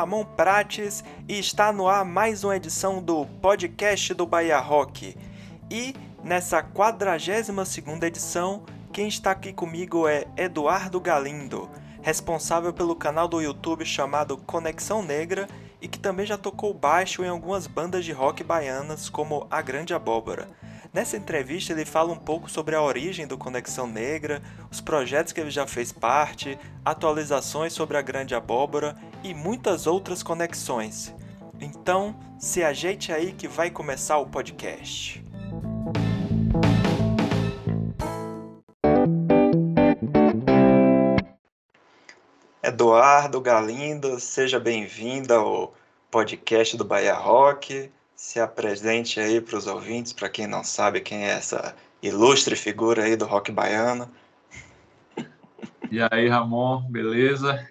Ramon Prates e está no ar mais uma edição do podcast do Bahia Rock. E nessa 42ª edição, quem está aqui comigo é Eduardo Galindo, responsável pelo canal do YouTube chamado Conexão Negra e que também já tocou baixo em algumas bandas de rock baianas como A Grande Abóbora. Nessa entrevista, ele fala um pouco sobre a origem do Conexão Negra, os projetos que ele já fez parte, atualizações sobre a Grande Abóbora e muitas outras conexões. Então, se ajeite aí que vai começar o podcast. Eduardo Galindo, seja bem-vindo ao podcast do Bahia Rock se apresente aí para os ouvintes, para quem não sabe quem é essa ilustre figura aí do rock baiano. E aí, Ramon, beleza?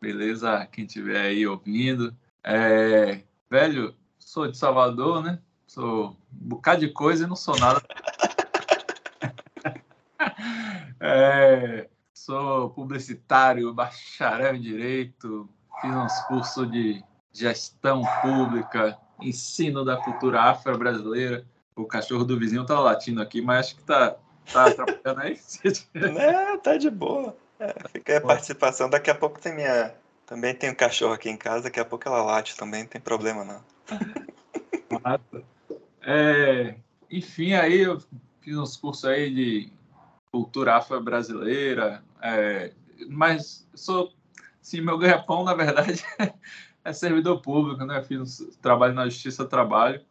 Beleza, quem estiver aí ouvindo. É, velho, sou de Salvador, né? Sou um bocado de coisa e não sou nada. é, sou publicitário, bacharel em Direito, fiz uns cursos de gestão pública, ensino da cultura afro-brasileira. O cachorro do vizinho tá latindo aqui, mas acho que tá, tá atrapalhando aí. é, tá de boa. É, fica aí a participação. Daqui a pouco tem minha. Também tem um cachorro aqui em casa, daqui a pouco ela late também, não tem problema não. É, enfim, aí eu fiz uns cursos aí de cultura afro-brasileira, é, mas sou, sim, meu ganha-pão, na verdade, é servidor público, né? Fiz trabalho na Justiça Trabalho,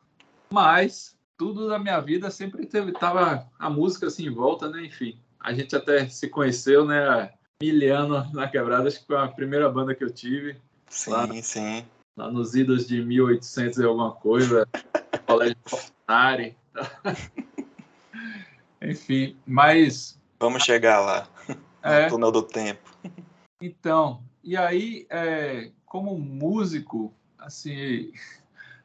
mas tudo da minha vida sempre teve tava a música assim em volta, né? Enfim, a gente até se conheceu, né? Miliano na Quebrada, acho que foi a primeira banda que eu tive. Sim, lá, sim. Lá nos idos de 1800 e alguma coisa, colégio Portinari. Enfim, mas vamos chegar lá. É, no túnel do tempo. Então, e aí, é, como músico, assim,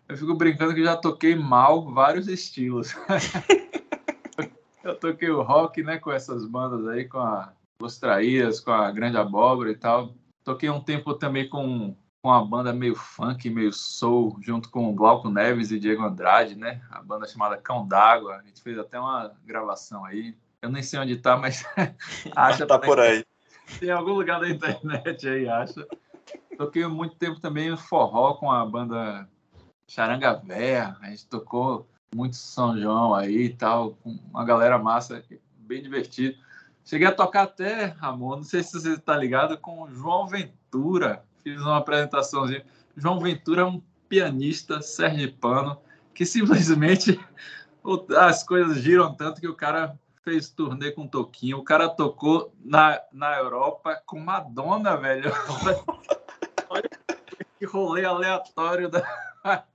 eu fico brincando que já toquei mal vários estilos. eu toquei o rock, né, com essas bandas aí, com a Los Traíras, com a Grande Abóbora e tal. Toquei um tempo também com, com uma banda meio funk, meio soul, junto com o Glauco Neves e Diego Andrade, né? A banda chamada Cão d'Água. A gente fez até uma gravação aí. Eu nem sei onde tá, mas acha tá por aí. Tem algum lugar da internet aí, acha. Toquei muito tempo também forró com a banda Charanga Véia. A gente tocou muito São João aí e tal, com uma galera massa, bem divertido. Cheguei a tocar até, Ramon, não sei se você está ligado, com João Ventura. Fiz uma apresentaçãozinha. João Ventura é um pianista sergipano que simplesmente as coisas giram tanto que o cara fez turnê com Toquinho. O cara tocou na, na Europa com Madonna, velho. Olha que rolê aleatório da.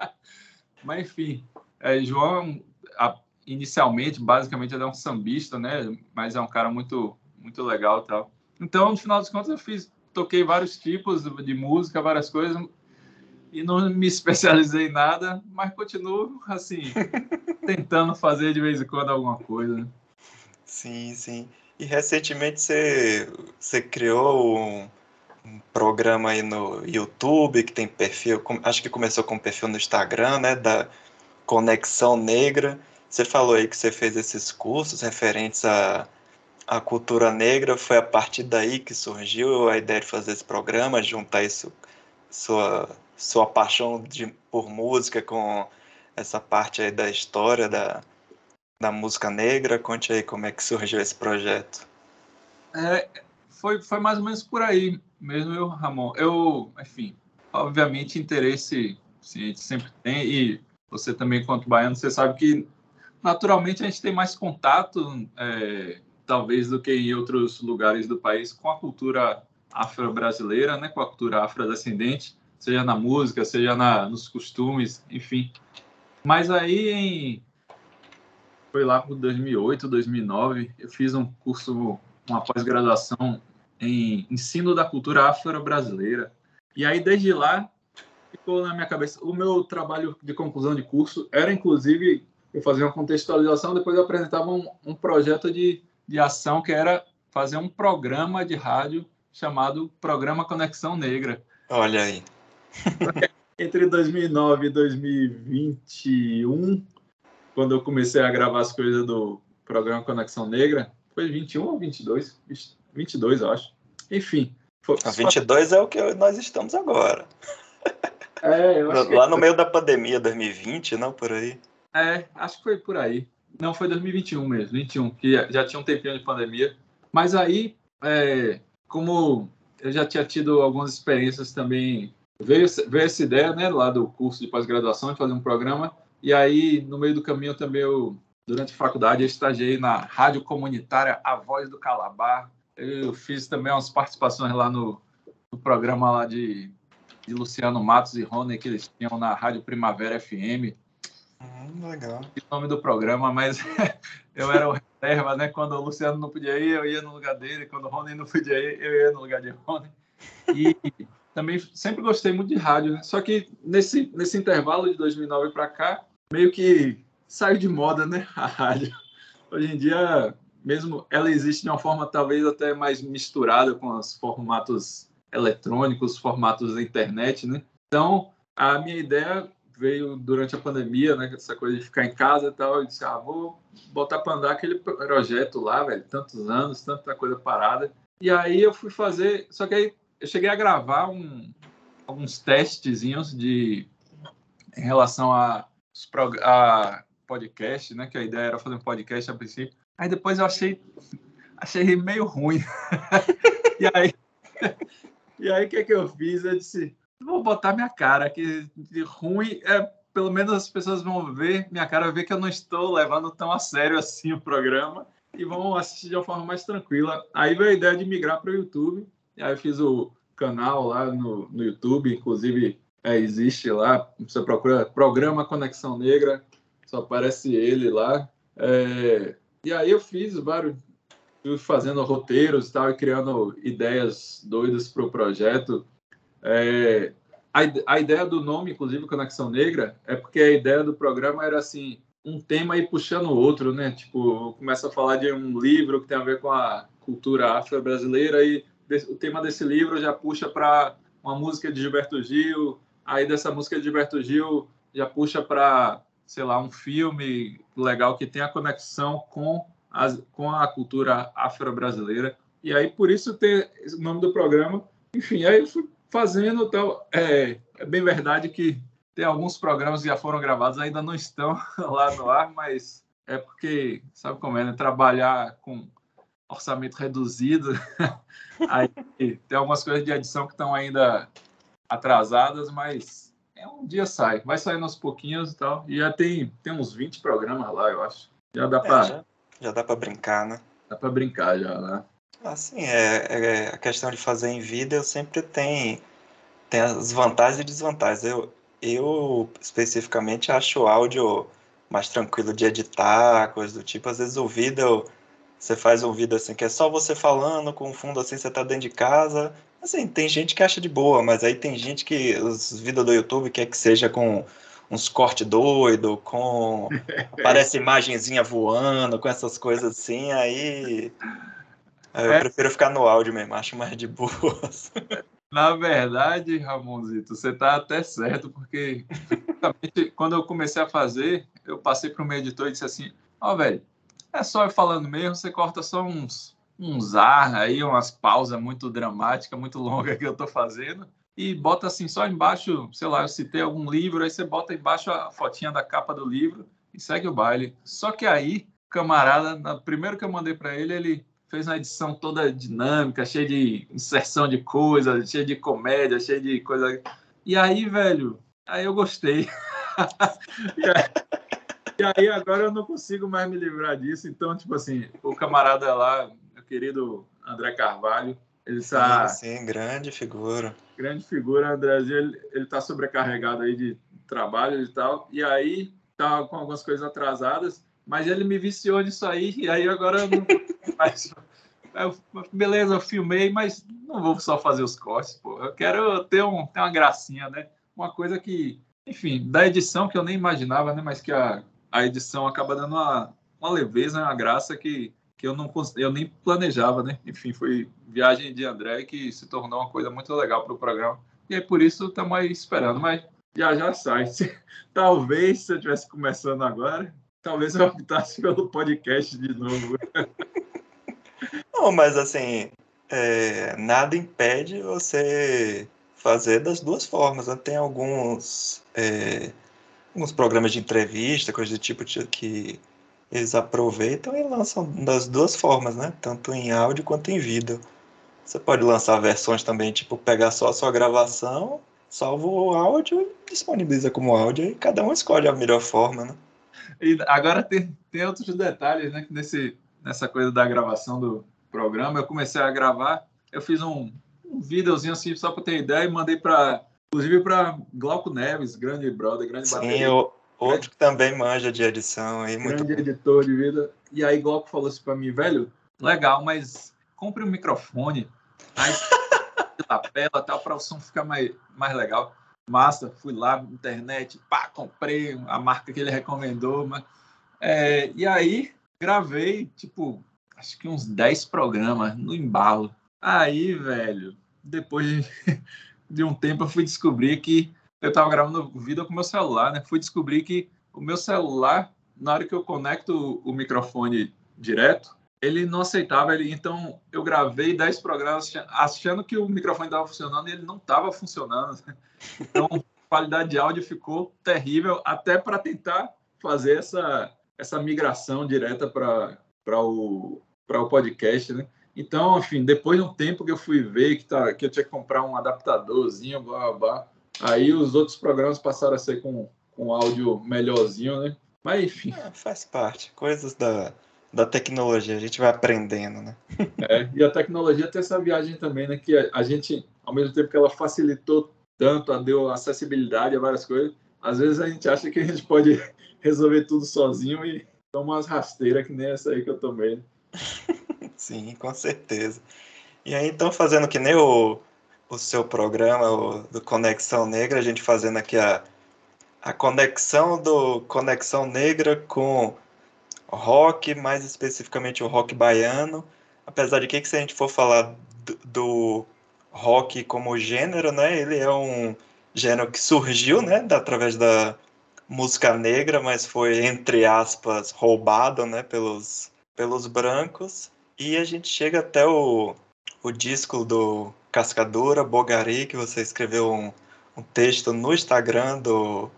Mas enfim, é, João, a, inicialmente, basicamente, ele é um sambista, né? Mas é um cara muito, muito legal tal. Então, no final das contas, eu fiz, toquei vários tipos de música, várias coisas, e não me especializei em nada, mas continuo, assim, tentando fazer de vez em quando alguma coisa. Sim, sim. E recentemente você, você criou um, um programa aí no YouTube que tem perfil, acho que começou com perfil no Instagram, né, da Conexão Negra. Você falou aí que você fez esses cursos referentes à, à cultura negra. Foi a partir daí que surgiu a ideia de fazer esse programa, juntar isso, sua, sua paixão de, por música com essa parte aí da história da, da música negra. Conte aí como é que surgiu esse projeto. É, foi, foi mais ou menos por aí mesmo, eu, Ramon. Eu, enfim, obviamente interesse sim, a gente sempre tem e você também, quanto baiano, você sabe que naturalmente a gente tem mais contato, é, talvez, do que em outros lugares do país com a cultura afro-brasileira, né, com a cultura afrodescendente, seja na música, seja na, nos costumes, enfim. Mas aí, em, foi lá por 2008, 2009, eu fiz um curso, uma pós-graduação em ensino da cultura afro-brasileira. E aí, desde lá, ficou na minha cabeça. O meu trabalho de conclusão de curso era, inclusive, eu fazia uma contextualização, depois eu apresentava um, um projeto de, de ação que era fazer um programa de rádio chamado Programa Conexão Negra. Olha aí. Entre 2009 e 2021, quando eu comecei a gravar as coisas do programa Conexão Negra, foi 21 ou 22? 22, eu acho. Enfim. Foi... A 22 é o que nós estamos agora. É, eu acho Lá que... no meio da pandemia, 2020, não por aí. É, acho que foi por aí. Não, foi 2021 mesmo, 21, que já tinha um tempinho de pandemia. Mas aí, é, como eu já tinha tido algumas experiências também, veio, veio essa ideia, né, lá do curso de pós-graduação, de fazer um programa. E aí, no meio do caminho também, eu, durante a faculdade, eu estagiei na rádio comunitária A Voz do Calabar. Eu fiz também umas participações lá no, no programa lá de, de Luciano Matos e Rony, que eles tinham na Rádio Primavera FM. Hum, legal. O nome do programa, mas eu era o reserva, né? Quando o Luciano não podia ir, eu ia no lugar dele. Quando o Rony não podia ir, eu ia no lugar de Rony. E também sempre gostei muito de rádio, né? Só que nesse, nesse intervalo de 2009 para cá, meio que saiu de moda, né? A rádio. Hoje em dia, mesmo ela existe de uma forma talvez até mais misturada com os formatos eletrônicos, formatos da internet, né? Então, a minha ideia veio durante a pandemia, né? Essa coisa de ficar em casa e tal. Eu disse, ah, vou botar para andar aquele projeto lá, velho. Tantos anos, tanta coisa parada. E aí eu fui fazer. Só que aí eu cheguei a gravar um, alguns testezinhos de em relação a, a podcast, né? Que a ideia era fazer um podcast a princípio. Aí depois eu achei achei meio ruim. e aí e aí o que, que eu fiz? Eu disse, vou botar minha cara, que de ruim é pelo menos as pessoas vão ver minha cara, ver que eu não estou levando tão a sério assim o programa e vão assistir de uma forma mais tranquila. Aí veio a ideia de migrar para o YouTube. E aí eu fiz o canal lá no, no YouTube, inclusive é, existe lá. Você procura Programa Conexão Negra, só aparece ele lá. É, e aí eu fiz vários, fazendo roteiros tal, e criando ideias doidas para o projeto. É, a, a, ideia do nome, inclusive, Conexão Negra, é porque a ideia do programa era assim, um tema e puxando o outro, né? Tipo, começa a falar de um livro que tem a ver com a cultura afro-brasileira e o tema desse livro já puxa para uma música de Gilberto Gil, aí dessa música de Gilberto Gil já puxa para, sei lá, um filme legal que tem a conexão com, as, com a cultura afro-brasileira. E aí, por isso, ter o nome do programa. Enfim, aí eu fui fazendo tal. É, é bem verdade que tem alguns programas que já foram gravados, ainda não estão lá no ar, mas é porque, sabe como é, né? Trabalhar com orçamento reduzido, aí tem algumas coisas de edição que estão ainda atrasadas, mas é um dia sai, vai saindo aos pouquinhos e tal, e já tem, tem uns 20 programas lá, eu acho. Já dá é, para já, já, dá para brincar, né? Dá para brincar já, né? Assim, é, é, a questão de fazer em vídeo sempre tem, tem as vantagens e desvantagens. Eu, eu especificamente acho o áudio mais tranquilo de editar, coisa do tipo. Às vezes o vídeo, você faz um vídeo assim que é só você falando, com fundo assim, você tá dentro de casa. Assim, tem gente que acha de boa, mas aí tem gente que os vídeos do YouTube quer que seja com uns cortes doido, com aparece imagenzinha voando, com essas coisas assim, aí eu é. prefiro ficar no áudio mesmo, acho mais de boas. Na verdade, Ramonzito, você está até certo, porque quando eu comecei a fazer, eu passei para um editor e disse assim: Ó, oh, velho, é só eu falando mesmo, você corta só uns, uns ar aí, umas pausas muito dramáticas, muito longas que eu estou fazendo, e bota assim só embaixo, sei lá, eu citei algum livro, aí você bota embaixo a fotinha da capa do livro e segue o baile. Só que aí, camarada, na primeiro que eu mandei para ele, ele fez uma edição toda dinâmica, cheia de inserção de coisas, cheia de comédia, cheia de coisa. E aí, velho, aí eu gostei. e, aí, e, aí, agora eu não consigo mais me livrar disso. Então, tipo assim, o camarada lá, meu querido André Carvalho, ele está. Sim, sim, grande figura. Grande figura, André. Ele, ele tá sobrecarregado aí de trabalho e tal. E aí, tá com algumas coisas atrasadas, mas ele me viciou nisso aí. E aí agora eu não mas, beleza, eu filmei, mas não vou só fazer os cortes, pô. Eu quero ter, um, ter uma gracinha, né? Uma coisa que, enfim, da edição que eu nem imaginava, né? Mas que a, a edição acaba dando uma, uma leveza, uma graça que, que eu, não, eu nem planejava, né? Enfim, foi viagem de André que se tornou uma coisa muito legal para o programa. E aí por isso estamos aí esperando, mas já já sai. talvez se eu estivesse começando agora, talvez eu optasse pelo podcast de novo. Não, mas assim, é, nada impede você fazer das duas formas. Né? Tem alguns, é, alguns programas de entrevista, coisas do tipo que eles aproveitam e lançam das duas formas, né? Tanto em áudio quanto em vídeo. Você pode lançar versões também, tipo, pegar só a sua gravação, salva o áudio e disponibiliza como áudio, e cada um escolhe a melhor forma, né? E agora tem, tem outros detalhes, né? Nesse, nessa coisa da gravação do programa, eu comecei a gravar, eu fiz um, um videozinho assim, só para ter ideia, e mandei para, inclusive para Glauco Neves, grande brother, grande Sim, bateria. Eu, outro que também manja de edição aí, muito grande editor de vida. E aí Glauco falou assim para mim, velho, legal, mas compre um microfone, aí lapela tal, para o som ficar mais, mais legal. Massa, fui lá na internet, pá, comprei a marca que ele recomendou, mas, é, e aí gravei, tipo, acho que uns 10 programas no embalo. Aí, velho, depois de, de um tempo eu fui descobrir que eu estava gravando vídeo com meu celular, né? Fui descobrir que o meu celular, na hora que eu conecto o microfone direto, ele não aceitava. Ele, então, eu gravei 10 programas achando que o microfone estava funcionando e ele não estava funcionando. Então, a qualidade de áudio ficou terrível, até para tentar fazer essa, essa migração direta para o, o podcast, né? Então, enfim, depois de um tempo que eu fui ver que, tá, que eu tinha que comprar um adaptadorzinho, blá, blá, blá, aí os outros programas passaram a ser com, com áudio melhorzinho, né? Mas, enfim. É, faz parte. Coisas da, da tecnologia, a gente vai aprendendo, né? É, e a tecnologia tem essa viagem também, né? Que a, gente, ao mesmo tempo que ela facilitou tanto, deu acessibilidade a várias coisas, às vezes a gente acha que a gente pode resolver tudo sozinho e toma umas rasteiras que nem essa aí que eu tomei. Né? Sim, com certeza. E aí, então, fazendo que nem o, o seu programa o, do Conexão Negra, a gente fazendo aqui a, a conexão do Conexão Negra com rock, mais especificamente o rock baiano. Apesar de que, que se a gente for falar do, do rock como gênero, né, ele é um gênero que surgiu, né, através da música negra, mas foi entre aspas roubado, né, pelos pelos brancos e a gente chega até o, o disco do Cascadura, Bogari, que você escreveu um, um texto no Instagram do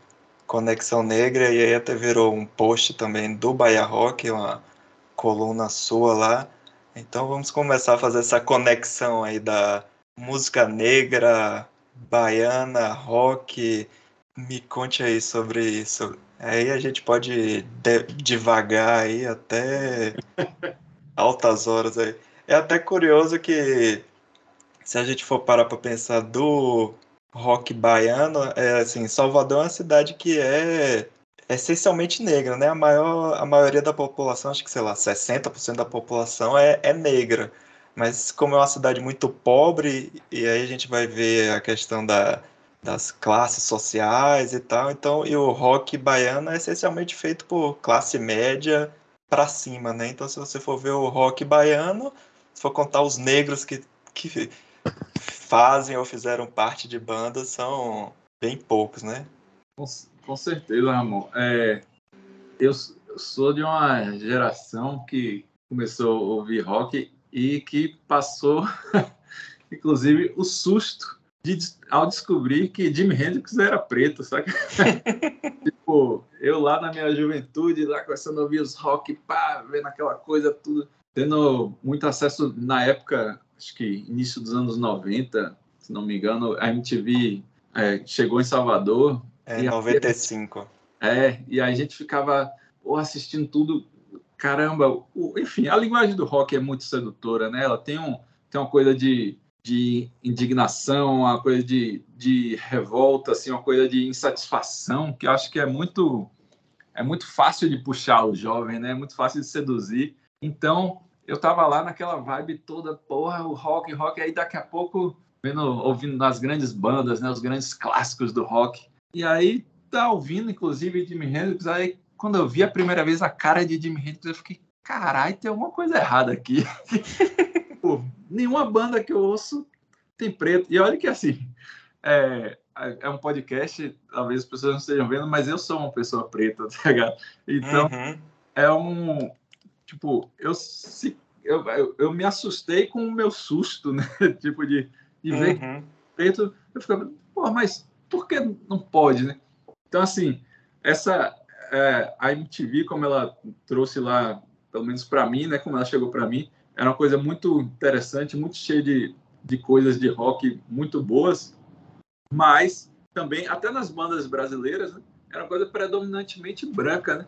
Conexão Negra, e aí até virou um post também do Bahia Rock, uma coluna sua lá. Então vamos começar a fazer essa conexão aí da música negra, baiana, rock. Me conte aí sobre isso. Aí a gente pode devagar aí até altas horas aí. É até curioso que se a gente for parar para pensar do rock baiano, é assim, Salvador é uma cidade que é essencialmente negra, né? A maior a maioria da população, acho que sei lá, 60% da população é, é negra. Mas como é uma cidade muito pobre, e aí a gente vai ver a questão da, das classes sociais e tal, então, e o rock baiano é essencialmente feito por classe média para cima, né? Então, se você for ver o rock baiano, se for contar os negros que, que fazem ou fizeram parte de bandas, são bem poucos, né? Com, com certeza, Ramon. É, eu, sou de uma geração que começou a ouvir rock e que passou, inclusive, o susto de, ao descobrir que Jimi Hendrix era preto, sabe? tipo, eu lá na minha juventude, lá começando a ouvir os rock, pá, vendo aquela coisa, tudo, tendo muito acesso na época, acho que início dos anos 90, se não me engano, a MTV é, chegou em Salvador. É, 95. é, e a gente ficava oh, assistindo tudo. Caramba, o, enfim, a linguagem do rock é muito sedutora, né? Ela tem, um, tem uma coisa de de indignação, uma coisa de, de revolta, assim, uma coisa de insatisfação, que eu acho que é muito é muito fácil de puxar o jovem, né? É muito fácil de seduzir. Então, eu tava lá naquela vibe toda, porra, o rock, rock, aí daqui a pouco vendo, ouvindo nas grandes bandas, né, os grandes clássicos do rock. E aí tá ouvindo inclusive Jimi Hendrix, aí quando eu vi a primeira vez a cara de Jimi Hendrix, eu fiquei, caralho, tem alguma coisa errada aqui. Pô, nenhuma banda que eu ouço tem preto. E olha que assim, é, é um podcast, talvez as pessoas não estejam vendo, mas eu sou uma pessoa preta, tá ligado? Então, uhum. é um. Tipo, eu, se, eu, eu, eu, me assustei com o meu susto, né? tipo, de, de uhum. ver preto. Eu ficava, pô, mas por que não pode, né? Então, assim, essa. É, a MTV, como ela trouxe lá, pelo menos para mim, né? Como ela chegou para mim, era uma coisa muito interessante, muito cheia de, de coisas de rock muito boas mas também, até nas bandas brasileiras, né, era uma coisa predominantemente branca, né?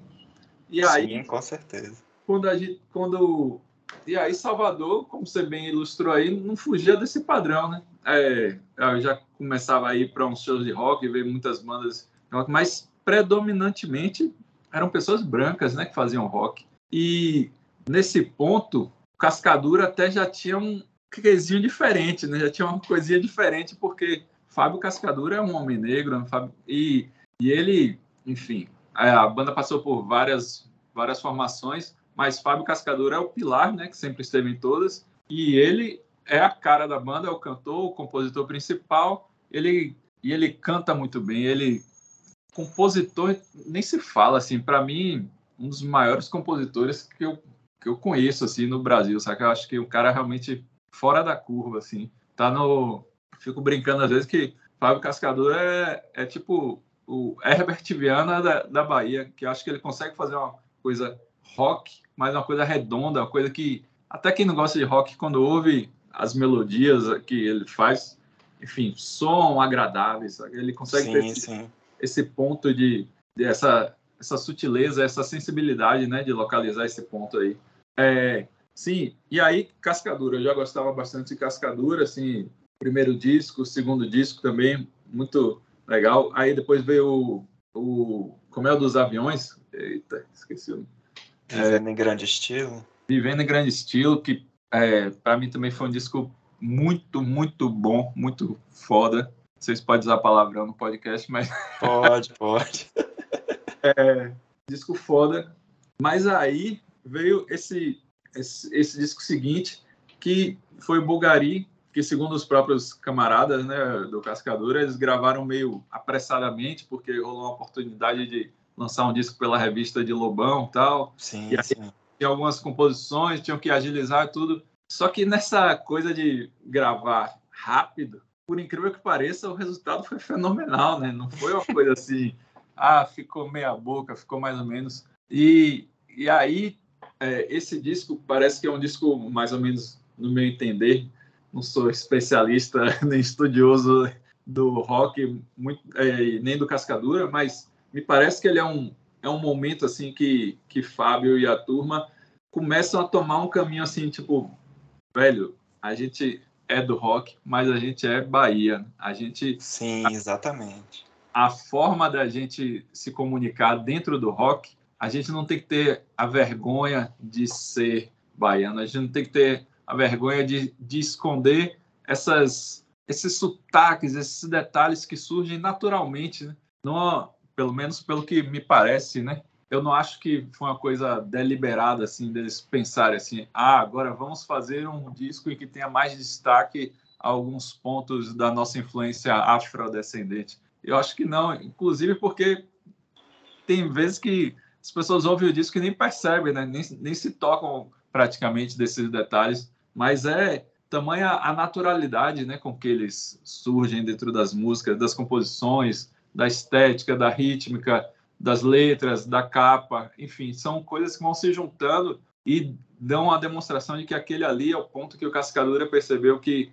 E aí, Sim, com certeza. Quando a gente, quando e aí Salvador, como você bem ilustrou aí, não fugia desse padrão, né? É, eu já começava a ir para uns shows de rock, ver muitas bandas mas predominantemente eram pessoas brancas, né, que faziam rock. E nesse ponto, Cascadura até já tinha um quesinho diferente, né? Já tinha uma coisinha diferente porque Fábio Cascadura é um homem negro e, e ele, enfim, a banda passou por várias, várias formações, mas Fábio Cascadura é o pilar, né, que sempre esteve em todas, e ele é a cara da banda, é o cantor, o compositor principal, ele e ele canta muito bem, ele compositor nem se fala assim, para mim um dos maiores compositores que eu, que eu conheço assim no Brasil, sabe? Eu acho que o cara realmente fora da curva assim, tá no fico brincando às vezes que Fábio Cascador é, é tipo o Herbert Viana da, da Bahia, que acho que ele consegue fazer uma coisa rock, mas uma coisa redonda, uma coisa que até quem não gosta de rock, quando ouve as melodias que ele faz, enfim, som agradáveis, sabe? ele consegue sim, ter esse, esse, ponto de, de, essa, essa sutileza, essa sensibilidade, né, de localizar esse ponto aí. É, sim, e aí Cascadura, eu já gostava bastante de Cascadura, assim, primeiro disco, segundo disco também, muito legal. Aí depois veio o, o Como é o dos Aviões? Eita, esqueci o nome. Vivendo é, em Grande Estilo. Vivendo em Grande Estilo, que é, para mim também foi um disco muito, muito bom, muito foda. Vocês podem usar palavrão no podcast, mas. Pode, pode. é, disco foda. Mas aí veio esse, esse, esse disco seguinte, que foi Bulgari, que segundo os próprios camaradas né, do Cascadura, eles gravaram meio apressadamente, porque rolou uma oportunidade de lançar um disco pela revista de Lobão tal. Sim, e aí, sim. Tinha algumas composições, tinham que agilizar tudo. Só que nessa coisa de gravar rápido, por incrível que pareça, o resultado foi fenomenal, né? Não foi uma coisa assim, ah, ficou meia boca, ficou mais ou menos. E, e aí, é, esse disco parece que é um disco, mais ou menos, no meu entender, não sou especialista nem estudioso do rock, muito, é, nem do Cascadura, mas me parece que ele é um, é um momento assim que, que Fábio e a turma começam a tomar um caminho assim, tipo, velho, a gente é do rock, mas a gente é Bahia. A gente. Sim, exatamente. A, a forma da gente se comunicar dentro do rock, a gente não tem que ter a vergonha de ser baiano, a gente não tem que ter a vergonha de, de esconder essas, esses sotaques, esses detalhes que surgem naturalmente, né? não, pelo menos pelo que me parece, né? Eu não acho que foi uma coisa deliberada assim deles pensarem assim, ah, agora vamos fazer um disco em que tenha mais destaque alguns pontos da nossa influência afrodescendente. Eu acho que não, inclusive porque tem vezes que as pessoas ouvem o disco e nem percebem, né? nem, nem se tocam praticamente desses detalhes mas é tamanha a naturalidade né, com que eles surgem dentro das músicas, das composições, da estética, da rítmica, das letras, da capa, enfim, são coisas que vão se juntando e dão a demonstração de que aquele ali é o ponto que o Cascadura percebeu que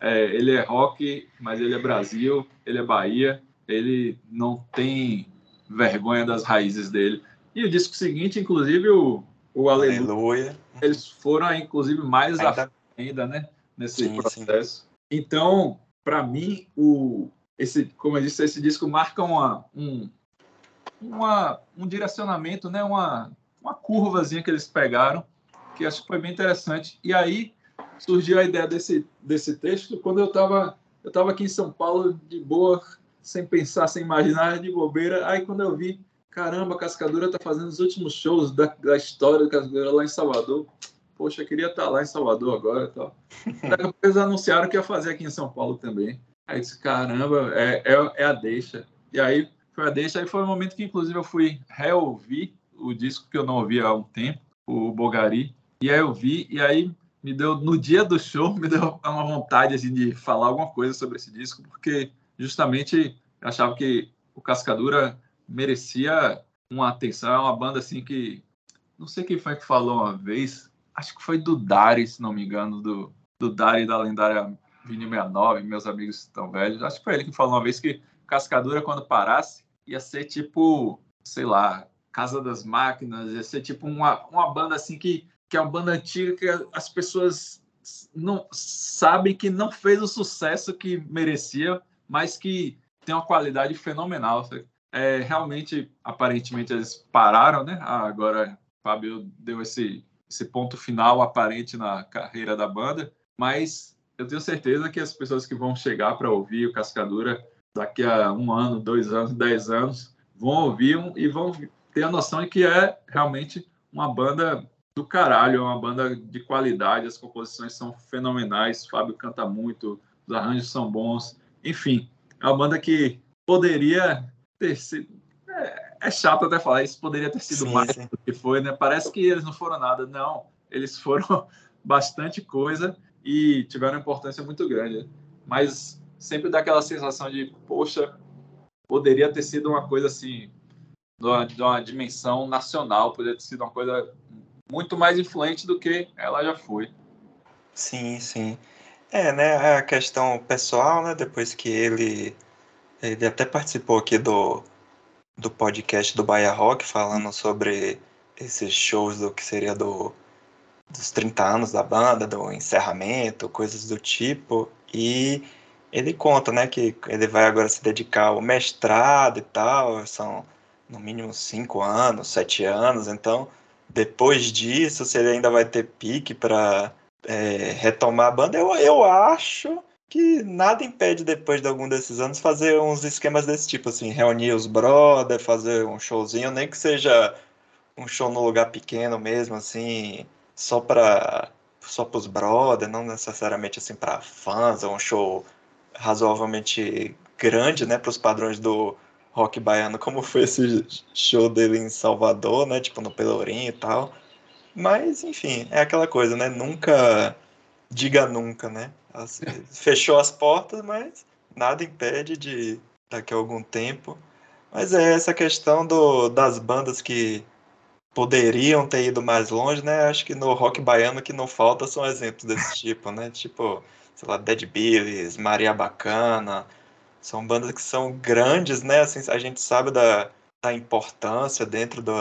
é, ele é rock, mas ele é Brasil, ele é Bahia, ele não tem vergonha das raízes dele. E o disco seguinte, inclusive, o, o Aleluia, Aleluia. eles foram, inclusive, mais ainda, ainda né, nesse sim, processo. Sim. Então, para mim, o, esse, como eu disse, esse disco marca uma, um, uma, um direcionamento, né, uma, uma curvazinha que eles pegaram, que acho que foi bem interessante. E aí surgiu a ideia desse, desse texto quando eu estava eu tava aqui em São Paulo, de boa, sem pensar, sem imaginar, de bobeira. Aí, quando eu vi caramba, a Cascadura está fazendo os últimos shows da, da história do Cascadura lá em Salvador. Poxa, eu queria estar tá lá em Salvador agora. Tal. Eles anunciaram que ia fazer aqui em São Paulo também. Aí disse, caramba, é, é, é a deixa. E aí foi a deixa, aí foi o momento que, inclusive, eu fui reouvir o disco que eu não ouvia há um tempo, o Bogari. E aí eu vi, e aí me deu, no dia do show, me deu uma vontade assim, de falar alguma coisa sobre esse disco, porque justamente eu achava que o Cascadura merecia uma atenção, é uma banda assim que não sei quem foi que falou uma vez, acho que foi do Dari, se não me engano, do, do Dari da lendária Vinil 69, meus amigos estão velhos. Acho que foi ele que falou uma vez que Cascadura, quando parasse, ia ser tipo, sei lá, Casa das Máquinas, ia ser tipo uma, uma banda assim que, que é uma banda antiga que as pessoas não sabem que não fez o sucesso que merecia, mas que tem uma qualidade fenomenal. É, realmente, aparentemente, eles pararam, né? Ah, agora Fábio deu esse, esse ponto final aparente na carreira da banda, mas eu tenho certeza que as pessoas que vão chegar para ouvir o Cascadura daqui a um ano, dois anos, dez anos, vão ouvir e vão ter a noção de que é realmente uma banda do caralho, é uma banda de qualidade, as composições são fenomenais, Fábio canta muito, os arranjos são bons, enfim, é uma banda que poderia ter sido, é chato até falar isso, poderia ter sido sim, mais sim. do que foi, né? Parece que eles não foram nada. Não, eles foram bastante coisa e tiveram importância muito grande. Mas sempre dá aquela sensação de, poxa, poderia ter sido uma coisa assim, de uma, de uma dimensão nacional, poderia ter sido uma coisa muito mais influente do que ela já foi. Sim, sim. É, né, a questão pessoal, né, depois que ele ele até participou aqui do do podcast do Bahia Rock, falando sobre esses shows do que seria do, dos 30 anos da banda, do encerramento, coisas do tipo. E ele conta, né, que ele vai agora se dedicar ao mestrado e tal, são no mínimo 5 anos, 7 anos, então depois disso, se ele ainda vai ter pique para é, retomar a banda, eu, eu acho que nada impede depois de algum desses anos fazer uns esquemas desse tipo, assim, reunir os brother, fazer um showzinho, nem que seja um show no lugar pequeno mesmo, assim, só para só os brother, não necessariamente assim para fãs, ou um show razoavelmente grande, né, para os padrões do rock baiano, como foi esse show dele em Salvador, né, tipo no Pelourinho e tal. Mas, enfim, é aquela coisa, né? Nunca diga nunca, né? Assim, fechou as portas, mas nada impede de daqui a algum tempo. Mas é essa questão do, das bandas que poderiam ter ido mais longe, né? Acho que no rock baiano que não falta são exemplos desse tipo, né? Tipo, sei lá, Dead Billies, Maria Bacana. São bandas que são grandes, né? Assim, a gente sabe da, da importância dentro do,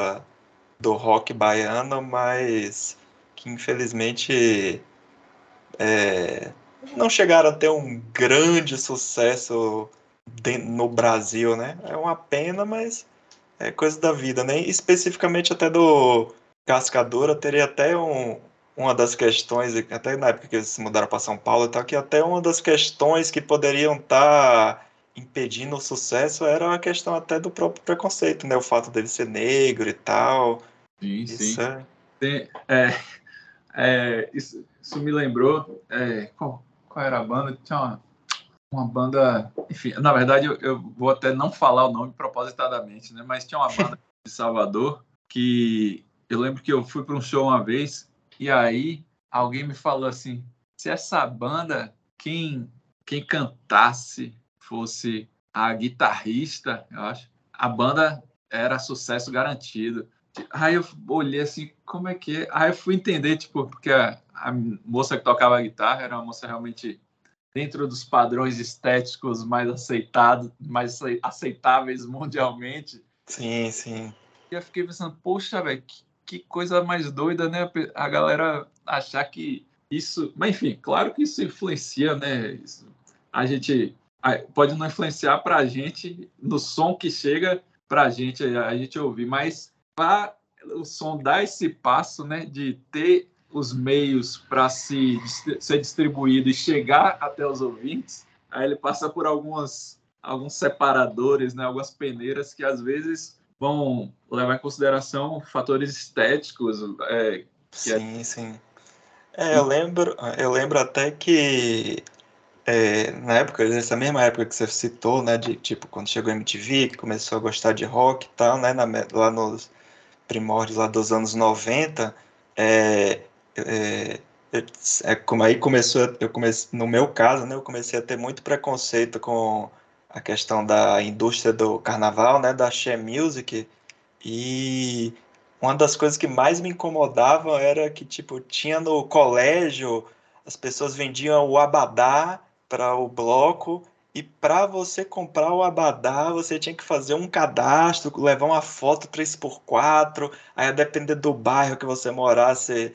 do rock baiano, mas que infelizmente é, não chegaram a ter um grande sucesso no Brasil, né? É uma pena, mas é coisa da vida, né? Especificamente até do Cascadura, teria até um, uma das questões, até na época que eles se mudaram para São Paulo e tal, que até uma das questões que poderiam estar tá impedindo o sucesso era a questão até do próprio preconceito, né? O fato dele ser negro e tal. Sim, Isso sim. É... Tem, é, é, isso, isso, me lembrou. É, qual, qual era a banda? Tinha uma, uma banda. Enfim, na verdade, eu, eu, vou até não falar o nome propositadamente, né? Mas tinha uma banda de Salvador que eu lembro que eu fui para um show uma vez e aí alguém me falou assim: se essa banda, quem, quem cantasse fosse a guitarrista, eu acho, a banda era sucesso garantido. Aí eu olhei assim, como é que é? Aí eu fui entender, tipo, porque a, a moça que tocava guitarra era uma moça realmente dentro dos padrões estéticos mais aceitados, mais aceitáveis mundialmente. Sim, sim. E eu fiquei pensando, poxa, velho, que, que, coisa mais doida, né? A galera achar que isso. Mas enfim, claro que isso influencia, né? Isso, a gente pode não influenciar para a gente no som que chega para a gente, a gente ouvir, mas para o som dar esse passo, né, de ter os meios para se ser distribuído e chegar até os ouvintes, aí ele passa por algumas alguns separadores, né, algumas peneiras que às vezes vão levar em consideração fatores estéticos. É, sim, é... sim. É, eu lembro, eu lembro até que é, na época, nessa mesma época que você citou, né, de tipo, quando chegou a MTV, que começou a gostar de rock e tal, né, na, lá nos primórdios lá dos anos 90, é, é, é, como aí começou, eu comecei, no meu caso, né, eu comecei a ter muito preconceito com a questão da indústria do carnaval, né, da She Music, e uma das coisas que mais me incomodavam era que, tipo, tinha no colégio, as pessoas vendiam o abadá para o bloco e para você comprar o abadá, você tinha que fazer um cadastro, levar uma foto 3x4, aí a depender do bairro que você morasse,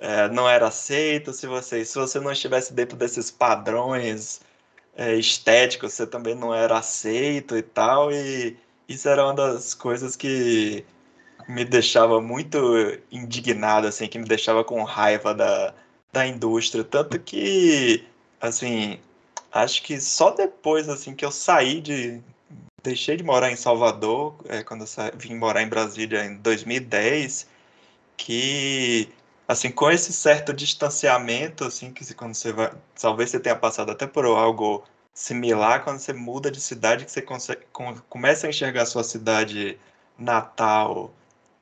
é, não era aceito. Se você, se você não estivesse dentro desses padrões é, estéticos, você também não era aceito e tal. E isso era uma das coisas que me deixava muito indignado, assim, que me deixava com raiva da, da indústria. Tanto que, assim, acho que só depois assim que eu saí de deixei de morar em Salvador é, quando eu vim morar em Brasília em 2010 que assim com esse certo distanciamento assim que quando você vai talvez você tenha passado até por algo similar quando você muda de cidade que você consegue, começa a enxergar a sua cidade natal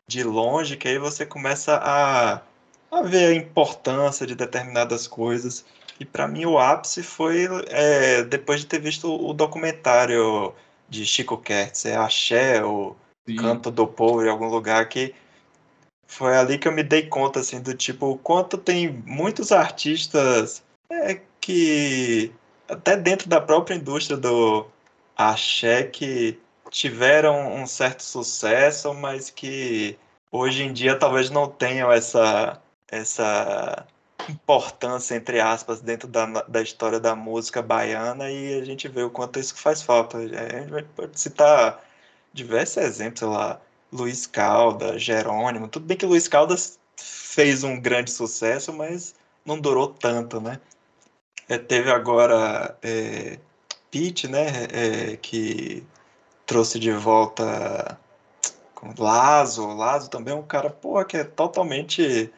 de longe que aí você começa a, a ver a importância de determinadas coisas e para mim o ápice foi é, depois de ter visto o documentário de Chico Kertz, é Axé, o Sim. Canto do Povo, em algum lugar que foi ali que eu me dei conta assim do tipo o quanto tem muitos artistas é, que até dentro da própria indústria do axé que tiveram um certo sucesso, mas que hoje em dia talvez não tenham essa essa importância, entre aspas, dentro da, da história da música baiana e a gente vê o quanto isso faz falta. A gente pode citar diversos exemplos, sei lá, Luiz Caldas, Jerônimo. Tudo bem que Luiz Caldas fez um grande sucesso, mas não durou tanto, né? É, teve agora é, Pete, né, é, que trouxe de volta Lazo. Lazo também é um cara, pô, que é totalmente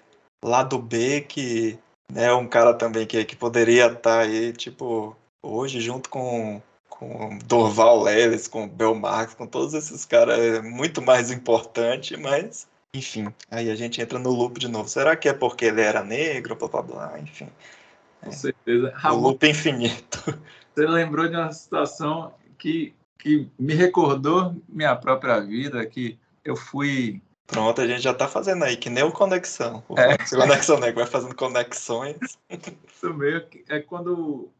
lado B que é um cara também que, que poderia estar tá aí, tipo, hoje junto com, com Dorval Leves, com Belmarx, com todos esses caras, é muito mais importante, mas enfim, aí a gente entra no loop de novo. Será que é porque ele era negro, blá blá blá, enfim. Com certeza. o loop infinito. Você lembrou de uma situação que, que me recordou minha própria vida, que eu fui Pronto, a gente já tá fazendo aí, que nem o Conexão. O é. Conexão Nego vai fazendo conexões. Isso meio é quando.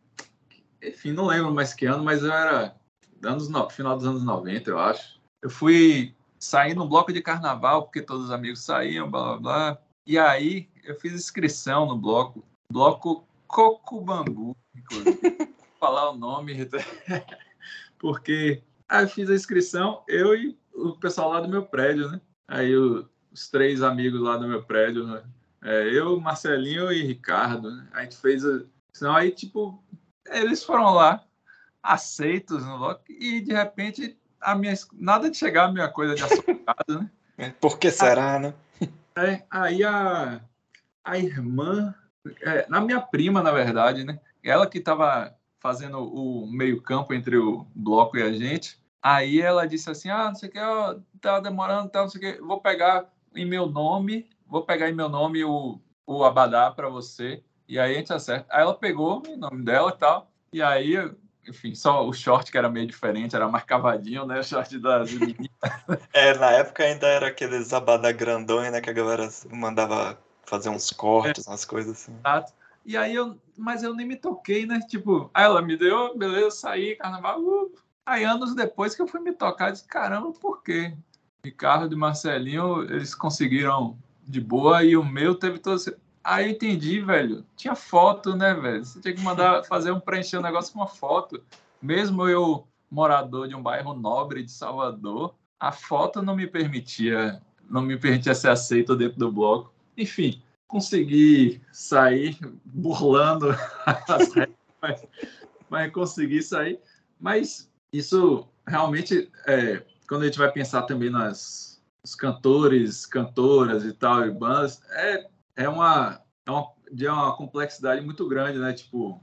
Enfim, não lembro mais que ano, mas eu era. Anos, no... final dos anos 90, eu acho. Eu fui sair no bloco de carnaval, porque todos os amigos saíam, blá blá blá. E aí eu fiz inscrição no bloco, bloco Cocubambu, inclusive. falar o nome, porque aí eu fiz a inscrição, eu e o pessoal lá do meu prédio, né? Aí os três amigos lá do meu prédio, né? é, eu, Marcelinho e Ricardo, né? a gente fez. A... Então, aí, tipo, eles foram lá, aceitos no lock, e de repente, a minha, nada de chegar a minha coisa de assocado, né? É, por que será, aí, né? É, aí a, a irmã, é, na minha prima, na verdade, né? Ela que estava fazendo o meio-campo entre o bloco e a gente, Aí ela disse assim: ah, não sei o que, ó, tá demorando, tá, não sei o que, vou pegar em meu nome, vou pegar em meu nome o, o abadá para você, e aí a gente acerta. Aí ela pegou o nome dela e tal, e aí, enfim, só o short que era meio diferente, era mais cavadinho, né? O short das meninas. é, na época ainda era aqueles abadá grandões, né? Que a galera mandava fazer uns cortes, é. umas coisas assim. Exato. E aí eu, mas eu nem me toquei, né? Tipo, aí ela me deu, beleza, saí, carnaval, uh, Aí, anos depois que eu fui me tocar, disse, caramba, por quê? Ricardo e Marcelinho, eles conseguiram de boa e o meu teve todo... Aí eu entendi, velho. Tinha foto, né, velho? Você tinha que mandar fazer um preencher um negócio com uma foto. Mesmo eu, morador de um bairro nobre de Salvador, a foto não me permitia, não me permitia ser aceito dentro do bloco. Enfim, consegui sair burlando as regras, mas, mas consegui sair. Mas isso realmente, é, quando a gente vai pensar também nas os cantores, cantoras e tal, e bandas, é, é, uma, é uma, de uma complexidade muito grande, né? Tipo,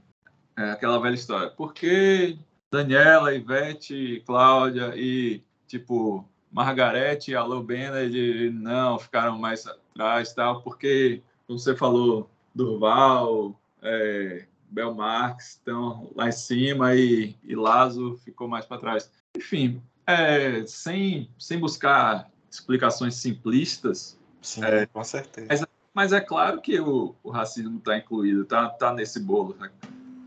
é aquela velha história. Por que Daniela, Ivete, Cláudia e, tipo, Margarete e Alô Bennett não ficaram mais atrás, tal? Porque, como você falou, Durval, é, Bel Marx estão lá em cima e, e Lazo ficou mais para trás. Enfim, é, sem, sem buscar explicações simplistas. Sim, é, com certeza. Mas, mas, é claro que o, o racismo está incluído, está tá nesse bolo. Né?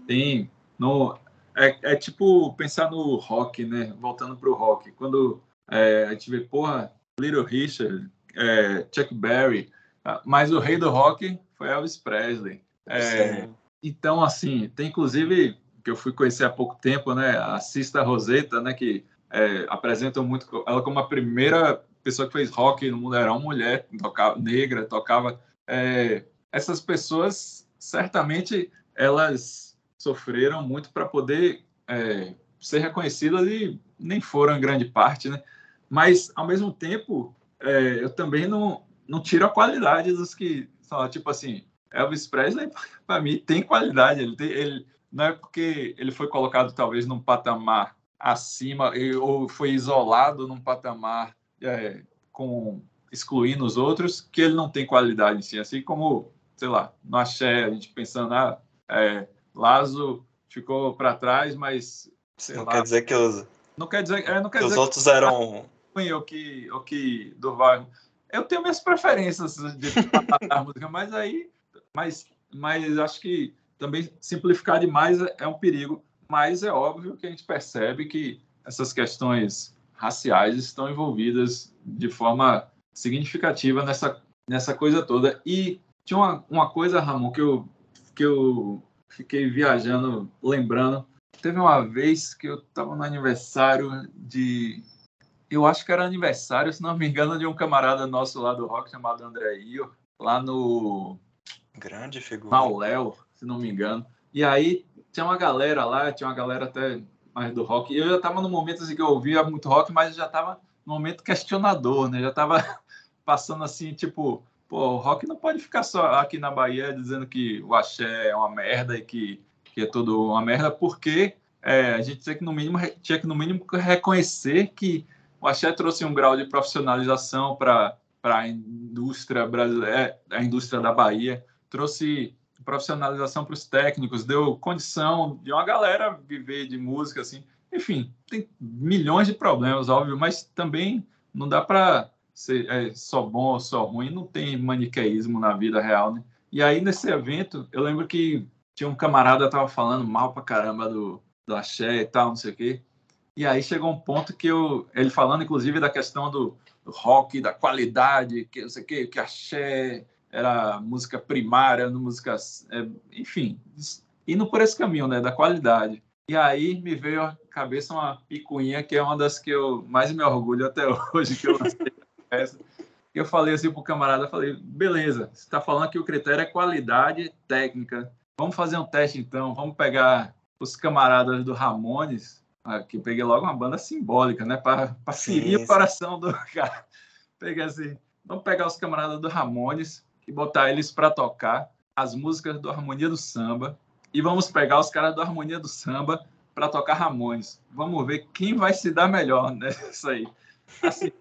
Tem, no, é, é, tipo pensar no rock, né? Voltando para o rock. Quando é, a gente vê, porra, Little Richard, é, Chuck Berry, ah, mas o rei do rock foi Elvis Presley. É, então, assim, tem inclusive que eu fui conhecer há pouco tempo, né? A Sista Rosetta, né? Que é, apresentam muito ela como a primeira pessoa que fez rock no mundo era uma mulher tocava, negra tocava é, essas pessoas certamente elas sofreram muito para poder é, ser reconhecidas e nem foram grande parte né? Mas ao mesmo tempo é, eu também não não tiro a qualidade dos que são tipo assim Elvis Presley para mim tem qualidade ele, tem, ele não é porque ele foi colocado talvez num patamar acima ou foi isolado num patamar é, com excluindo os outros que ele não tem qualidade em si, assim como sei lá no axé a gente pensando ah, é, Lazo ficou para trás, mas não lá, quer dizer que os não quer dizer, é, não quer que dizer os outros que, eram ruim ou que ou que Durval eu tenho minhas preferências de música, mas aí mas mas acho que também simplificar demais é, é um perigo. Mas é óbvio que a gente percebe que essas questões raciais estão envolvidas de forma significativa nessa, nessa coisa toda. E tinha uma, uma coisa, Ramon, que eu, que eu fiquei viajando, lembrando. Teve uma vez que eu estava no aniversário de. Eu acho que era aniversário, se não me engano, de um camarada nosso lá do rock chamado André Io, lá no. Grande figura. Mauléu, se não me engano. E aí tinha uma galera lá, tinha uma galera até mais do rock. E eu já estava no momento assim que eu ouvia muito rock, mas já estava no momento questionador, né? Já estava passando assim, tipo, pô, o rock não pode ficar só aqui na Bahia dizendo que o axé é uma merda e que, que é tudo uma merda, porque é, a gente tinha que, no mínimo, tinha que, no mínimo, reconhecer que o axé trouxe um grau de profissionalização para a indústria brasileira, a indústria da Bahia, trouxe profissionalização para os técnicos, deu condição de uma galera viver de música, assim. Enfim, tem milhões de problemas, óbvio, mas também não dá para ser é, só bom ou só ruim, não tem maniqueísmo na vida real, né? E aí, nesse evento, eu lembro que tinha um camarada que tava falando mal pra caramba do, do axé e tal, não sei o quê. E aí chegou um ponto que eu, ele falando, inclusive, da questão do, do rock, da qualidade, que não sei o quê, que axé era música primária, música, é, enfim, indo por esse caminho, né, da qualidade. E aí me veio à cabeça uma picuinha que é uma das que eu mais me orgulho até hoje que eu lancei essa. Eu falei assim pro camarada, falei, beleza, você está falando que o critério é qualidade técnica. Vamos fazer um teste então, vamos pegar os camaradas do Ramones, ah, que eu peguei logo uma banda simbólica, né, para ferir o coração do cara. Peguei assim, vamos pegar os camaradas do Ramones, e botar eles para tocar as músicas do Harmonia do Samba e vamos pegar os caras do Harmonia do Samba para tocar Ramones. Vamos ver quem vai se dar melhor nessa aí. Assim,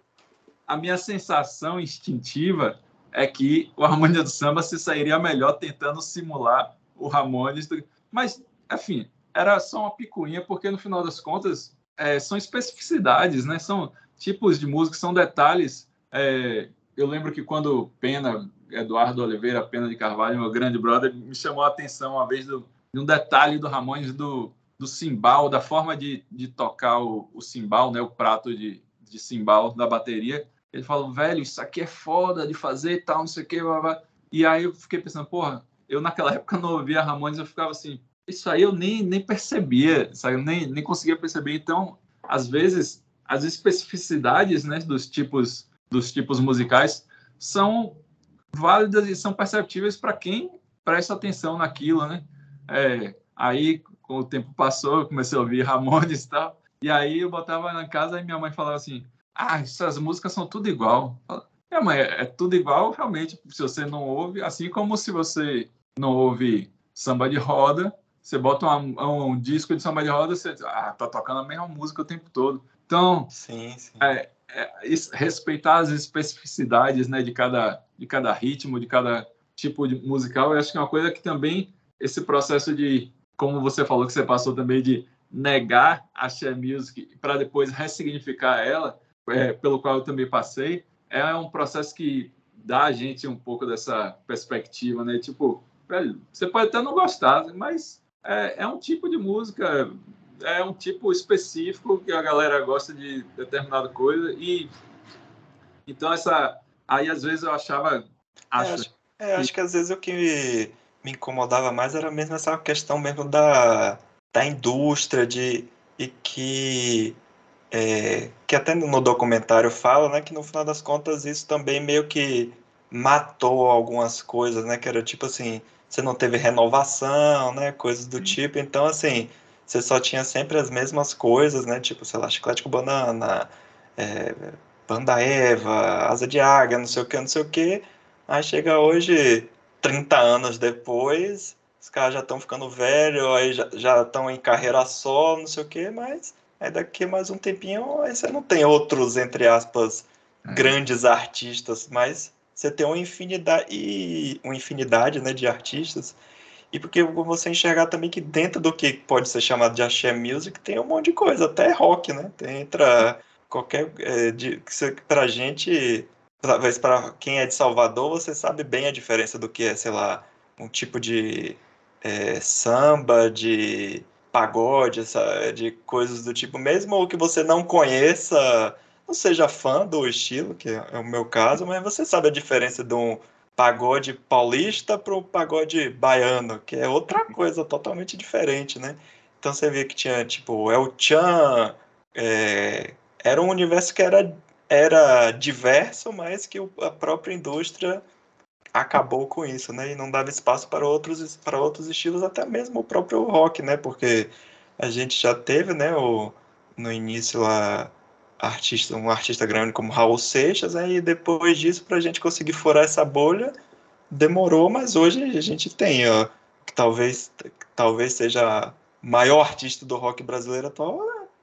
a minha sensação instintiva é que o Harmonia do Samba se sairia melhor tentando simular o Ramones. Do... Mas, enfim, era só uma picuinha, porque no final das contas é, são especificidades, né? São tipos de música, são detalhes. É, eu lembro que quando Pena Eduardo Oliveira Pena de Carvalho, meu grande brother, me chamou a atenção uma vez do, de um detalhe do Ramones do, do cimbal, da forma de, de tocar o, o cimbal, né, o prato de, de cimbal da bateria. Ele falou, velho, isso aqui é foda de fazer e tal, não sei o que, blá, blá. E aí eu fiquei pensando, porra, eu naquela época não ouvia Ramones, eu ficava assim, isso aí eu nem, nem percebia, sabe? Eu nem, nem conseguia perceber. Então, às vezes, as especificidades né, dos tipos dos tipos musicais são válidas e são perceptíveis para quem presta atenção naquilo, né? É, aí, com o tempo passou, eu comecei a ouvir Ramones e tal, e aí eu botava na casa e minha mãe falava assim, ah, essas músicas são tudo igual. Minha mãe, é, é tudo igual, realmente, se você não ouve, assim como se você não ouve samba de roda, você bota um, um, disco de samba de roda, você ah, tá tocando a mesma música o tempo todo. Então, sim, sim. É, é, respeitar as especificidades né, de, cada, de cada ritmo, de cada tipo de musical, eu acho que é uma coisa que também esse processo de, como você falou que você passou também de negar a share music para depois ressignificar ela, é, pelo qual eu também passei, é um processo que dá a gente um pouco dessa perspectiva, né? Tipo, velho, você pode até não gostar, mas é, é um tipo de música, é um tipo específico que a galera gosta de determinada coisa e então essa aí às vezes eu achava acho, é, acho, é, acho que às vezes o que me incomodava mais era mesmo essa questão mesmo da, da indústria de e que é, que até no documentário fala, né, que no final das contas isso também meio que matou algumas coisas, né, que era tipo assim, você não teve renovação, né, coisas do tipo, então assim, você só tinha sempre as mesmas coisas, né, tipo, sei lá, chiclete com banana, é, Banda Eva, Asa de Águia, não sei o que, não sei o que, aí chega hoje, 30 anos depois, os caras já estão ficando velhos, aí já estão em carreira só, não sei o que, mas aí daqui mais um tempinho aí você não tem outros, entre aspas, é. grandes artistas, mas você tem uma infinidade, e, uma infinidade né, de artistas, e porque você enxergar também que dentro do que pode ser chamado de axé music tem um monte de coisa, até rock, né? Tem, entra qualquer. É, de, pra gente, talvez para quem é de Salvador, você sabe bem a diferença do que é, sei lá, um tipo de é, samba, de pagode, essa, de coisas do tipo, mesmo que você não conheça, não seja fã do estilo, que é o meu caso, mas você sabe a diferença de um pagode paulista para o pagode baiano, que é outra coisa totalmente diferente, né? Então você vê que tinha tipo El Chan, é, era um universo que era, era diverso, mas que a própria indústria acabou com isso, né? E não dava espaço para outros, para outros estilos, até mesmo o próprio rock, né? Porque a gente já teve, né, o, no início lá, artista, um artista grande como Raul Seixas, aí depois disso, para a gente conseguir furar essa bolha, demorou, mas hoje a gente tem, ó, que talvez, talvez seja maior artista do rock brasileiro atual,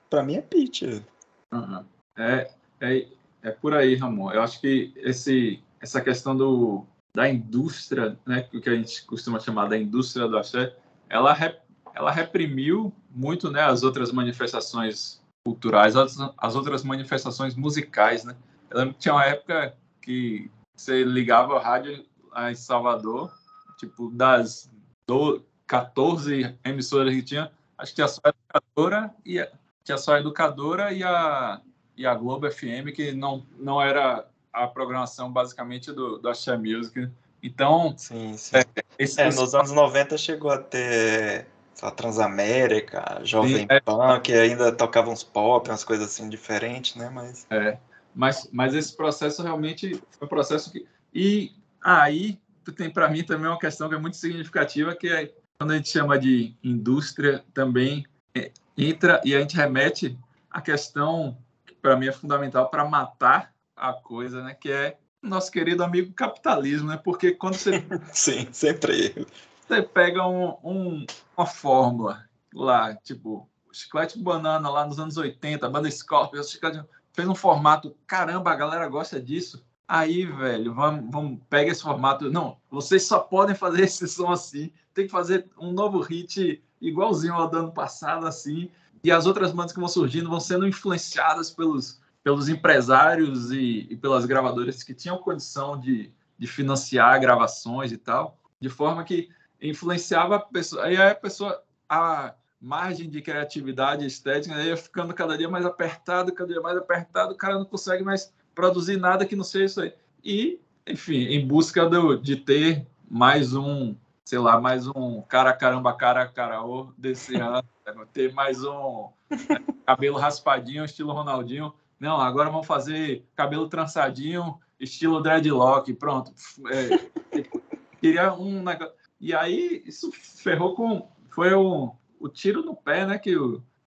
para mim é Pete. Uhum. É, é, é por aí, Ramon. Eu acho que esse, essa questão do, da indústria, né, o que a gente costuma chamar da indústria do axé, ela, rep, ela reprimiu muito né, as outras manifestações culturais, as, as outras manifestações musicais. Né? Eu tinha uma época que você ligava o rádio em Salvador, tipo, das do, 14 emissoras que tinha, acho que tinha só a educadora e a, tinha só a educadora e a, e a Globo FM, que não, não era a programação basicamente do, do Axé Music. Então, sim, sim. É, esse, é, nos anos 90 chegou a ter a Transamérica, Jovem sim, é. Pan, que ainda tocava uns pop, umas coisas assim diferentes, né? Mas... É, mas, mas esse processo realmente foi um processo que... E aí, tem para mim também uma questão que é muito significativa, que é quando a gente chama de indústria, também é, entra e a gente remete à questão que para mim é fundamental para matar a coisa, né? Que é nosso querido amigo capitalismo, né? Porque quando você. Sim, sempre Você pega um, um, uma fórmula lá, tipo, chiclete banana lá nos anos 80, a banda Scorpion, fez um formato, caramba, a galera gosta disso. Aí, velho, vamos, vamos, pega esse formato. Não, vocês só podem fazer esse som assim. Tem que fazer um novo hit igualzinho ao do ano passado, assim. E as outras bandas que vão surgindo vão sendo influenciadas pelos, pelos empresários e, e pelas gravadoras que tinham condição de, de financiar gravações e tal, de forma que influenciava a pessoa. Aí a pessoa, a margem de criatividade estética ia ficando cada dia mais apertado, cada dia mais apertado, o cara não consegue mais produzir nada que não seja isso aí. E, enfim, em busca do, de ter mais um, sei lá, mais um cara caramba, cara caraô desse ano, ter mais um né, cabelo raspadinho, estilo Ronaldinho, não, agora vamos fazer cabelo trançadinho, estilo dreadlock, pronto. É, queria um negócio. E aí isso ferrou com. Foi o, o tiro no pé, né? Que,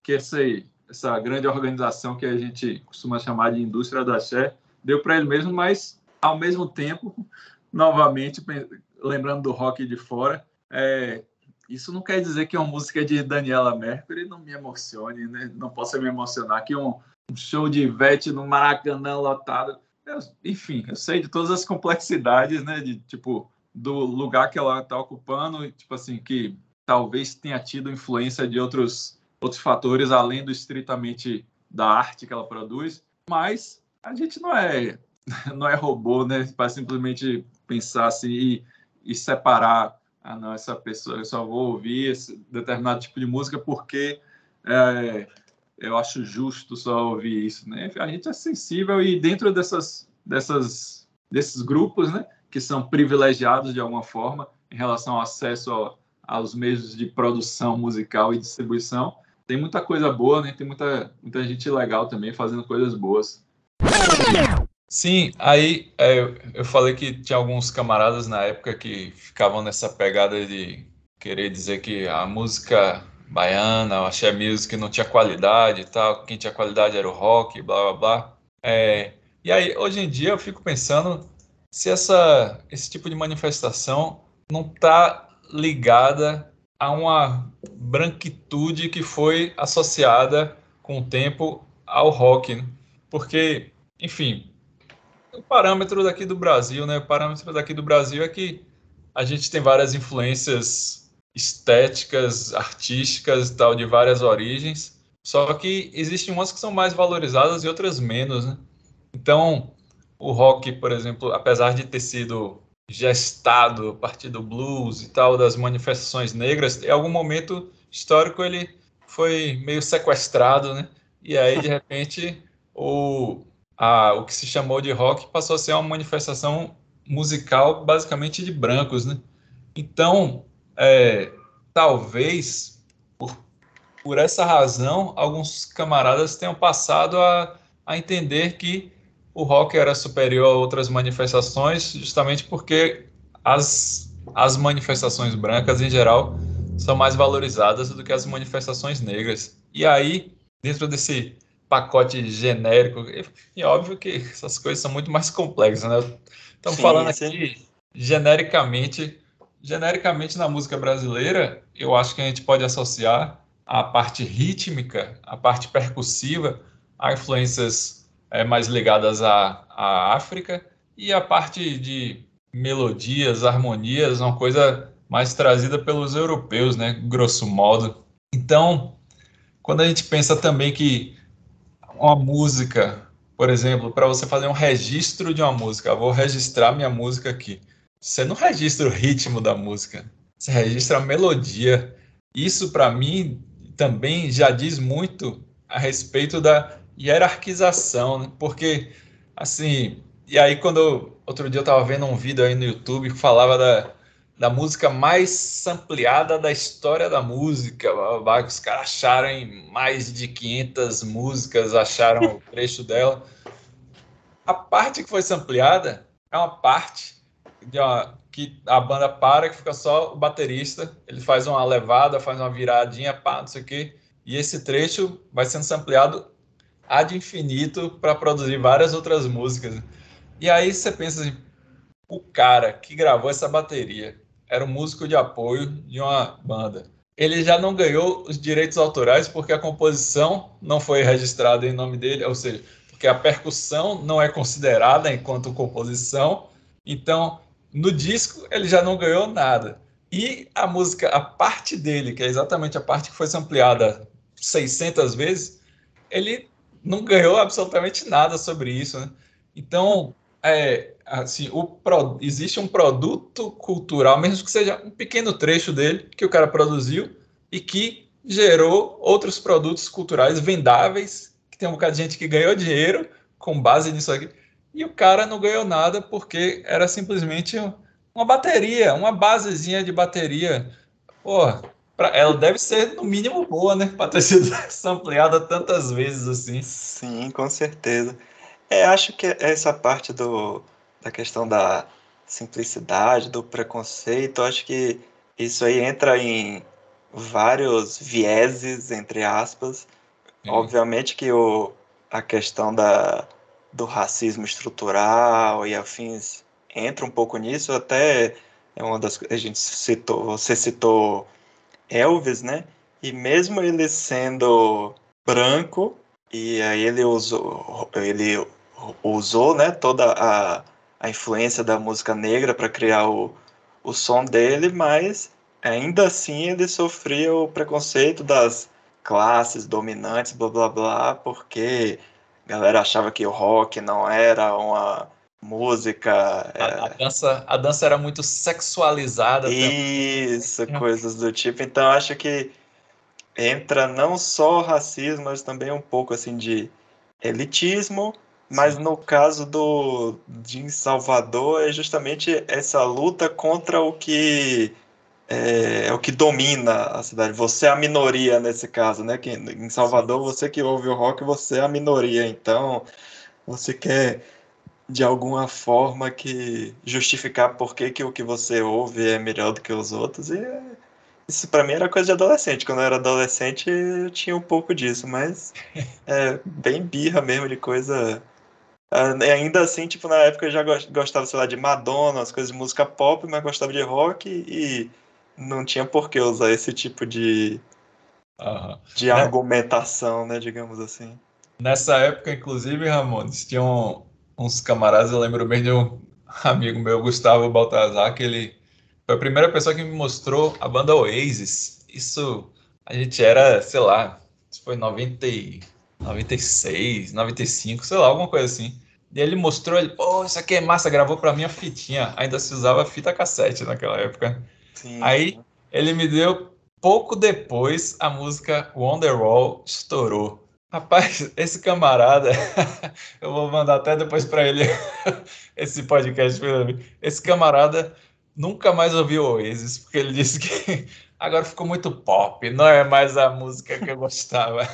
que essa, grande organização que a gente costuma chamar de indústria do axé deu para ele mesmo, mas ao mesmo tempo, novamente, lembrando do rock de fora, é, isso não quer dizer que uma música de Daniela Mercury não me emocione, né? Não possa me emocionar. Que um, show de Ivete no Maracanã lotado. Eu, enfim, eu sei de todas as complexidades, né? De tipo do lugar que ela está ocupando, tipo assim, que talvez tenha tido influência de outros outros fatores além do estritamente da arte que ela produz. Mas a gente não é não é robô, né? Para simplesmente pensar assim e, e separar ah, não, essa pessoa, eu só vou ouvir esse determinado tipo de música porque é, eu acho justo só ouvir isso, né? A gente é sensível e dentro dessas, dessas, desses grupos, né, que são privilegiados de alguma forma em relação ao acesso ao, aos meios de produção musical e distribuição, tem muita coisa boa, né? Tem muita, muita gente legal também fazendo coisas boas. Sim, aí é, eu falei que tinha alguns camaradas na época que ficavam nessa pegada de querer dizer que a música baiana, o axé music não tinha qualidade e tal, quem tinha qualidade era o rock, blá blá blá. É, e aí, hoje em dia, eu fico pensando se essa, esse tipo de manifestação não está ligada a uma branquitude que foi associada com o tempo ao rock, né? porque, enfim, o parâmetro daqui do Brasil, né? O parâmetro daqui do Brasil é que a gente tem várias influências estéticas, artísticas, tal, de várias origens. Só que existem umas que são mais valorizadas e outras menos, né? Então, o rock, por exemplo, apesar de ter sido gestado a partir do blues e tal, das manifestações negras, em algum momento histórico ele foi meio sequestrado, né? E aí, de repente, o, a, o que se chamou de rock passou a ser uma manifestação musical basicamente de brancos, né? Então, é, talvez por, por essa razão, alguns camaradas tenham passado a, a entender que o rock era superior a outras manifestações, justamente porque as, as manifestações brancas, em geral, são mais valorizadas do que as manifestações negras. E aí, dentro desse pacote genérico. E, óbvio que essas coisas são muito mais complexas, né? Estamos sim, falando aqui sim. genericamente, genericamente na música brasileira, eu acho que a gente pode associar a parte rítmica, a parte percussiva, a influências é, mais ligadas à, à África e a parte de melodias, harmonias, uma coisa mais trazida pelos europeus, né? Grosso modo. Então, quando a gente pensa também que uma música, por exemplo, para você fazer um registro de uma música, vou registrar minha música aqui. Você não registra o ritmo da música, você registra a melodia. Isso, para mim, também já diz muito a respeito da hierarquização, né? porque, assim, e aí quando outro dia eu estava vendo um vídeo aí no YouTube que falava da, da música mais sampleada da história da música. Os caras acharam em mais de 500 músicas, acharam o trecho dela. A parte que foi sampleada é uma parte de uma, que a banda para, que fica só o baterista. Ele faz uma levada, faz uma viradinha, pá, não sei o quê. E esse trecho vai sendo sampleado ad infinito para produzir várias outras músicas. E aí você pensa assim, o cara que gravou essa bateria, era um músico de apoio de uma banda. Ele já não ganhou os direitos autorais porque a composição não foi registrada em nome dele, ou seja, porque a percussão não é considerada enquanto composição. Então, no disco ele já não ganhou nada. E a música, a parte dele, que é exatamente a parte que foi ampliada 600 vezes, ele não ganhou absolutamente nada sobre isso. Né? Então, é, assim, o pro, existe um produto cultural, mesmo que seja um pequeno trecho dele, que o cara produziu e que gerou outros produtos culturais vendáveis, que tem um bocado de gente que ganhou dinheiro com base nisso aqui, e o cara não ganhou nada porque era simplesmente uma bateria, uma basezinha de bateria. Pô, pra, ela deve ser no mínimo boa, né? Para ter sido sampleada tantas vezes assim. Sim, com certeza. É, acho que essa parte do, da questão da simplicidade, do preconceito, acho que isso aí entra em vários vieses, entre aspas. Obviamente que o, a questão da, do racismo estrutural e afins entra um pouco nisso, até é uma das a gente citou, você citou Elvis, né? E mesmo ele sendo branco, e aí ele usou, ele usou né, toda a, a influência da música negra para criar o, o som dele, mas ainda assim ele sofria o preconceito das classes dominantes, blá blá blá, porque a galera achava que o rock não era uma música. A, é... a dança, a dança era muito sexualizada. Isso, também. coisas do tipo. Então acho que entra não só racismo, mas também um pouco assim de elitismo. Mas no caso do de Salvador é justamente essa luta contra o que é, é, o que domina a cidade. Você é a minoria nesse caso, né? Que em Salvador, você que ouve o rock, você é a minoria. Então, você quer de alguma forma que justificar por que, que o que você ouve é melhor do que os outros. E isso para mim era coisa de adolescente. Quando eu era adolescente, eu tinha um pouco disso, mas é bem birra mesmo de coisa. Ah, ainda assim, tipo, na época eu já gostava, sei lá, de Madonna, as coisas de música pop, mas gostava de rock e não tinha por que usar esse tipo de, uhum. de né? argumentação, né, digamos assim. Nessa época, inclusive, Ramones, tinham uns camaradas, eu lembro bem de um amigo meu, Gustavo Baltazar, que ele foi a primeira pessoa que me mostrou a banda Oasis. Isso, a gente era, sei lá, isso foi 90, 96, 95, sei lá, alguma coisa assim. E ele mostrou, ele, pô, isso aqui é massa, gravou pra mim a fitinha. Ainda se usava fita cassete naquela época. Sim. Aí ele me deu pouco depois a música Wonderwall estourou. Rapaz, esse camarada, eu vou mandar até depois para ele esse podcast. Esse camarada nunca mais ouviu Oasis, porque ele disse que agora ficou muito pop, não é mais a música que eu gostava.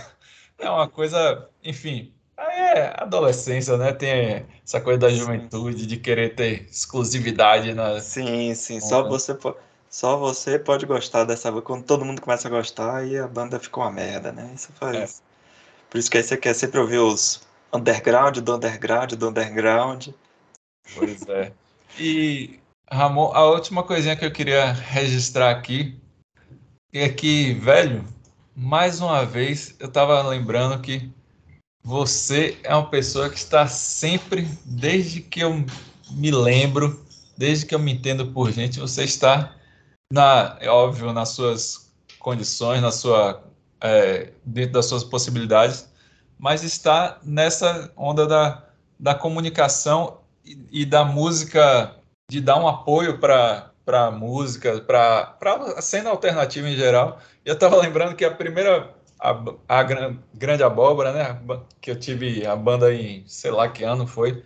É uma coisa, enfim, é adolescência, né? Tem essa coisa da juventude, de querer ter exclusividade na. Sim, sim, só você pode só você pode gostar dessa quando todo mundo começa a gostar e a banda ficou uma merda, né? Isso faz. É. Por isso que aí você quer sempre ouvir os underground do underground do underground. Pois é. E Ramon, a última coisinha que eu queria registrar aqui é que, velho, mais uma vez eu tava lembrando que você é uma pessoa que está sempre, desde que eu me lembro, desde que eu me entendo por gente, você está na, é óbvio, nas suas condições, na sua, é, dentro das suas possibilidades, mas está nessa onda da, da comunicação e, e da música, de dar um apoio para para música, para a cena alternativa em geral. Eu estava lembrando que a primeira, a, a, Grande Abóbora, né, que eu tive a banda em, sei lá que ano foi,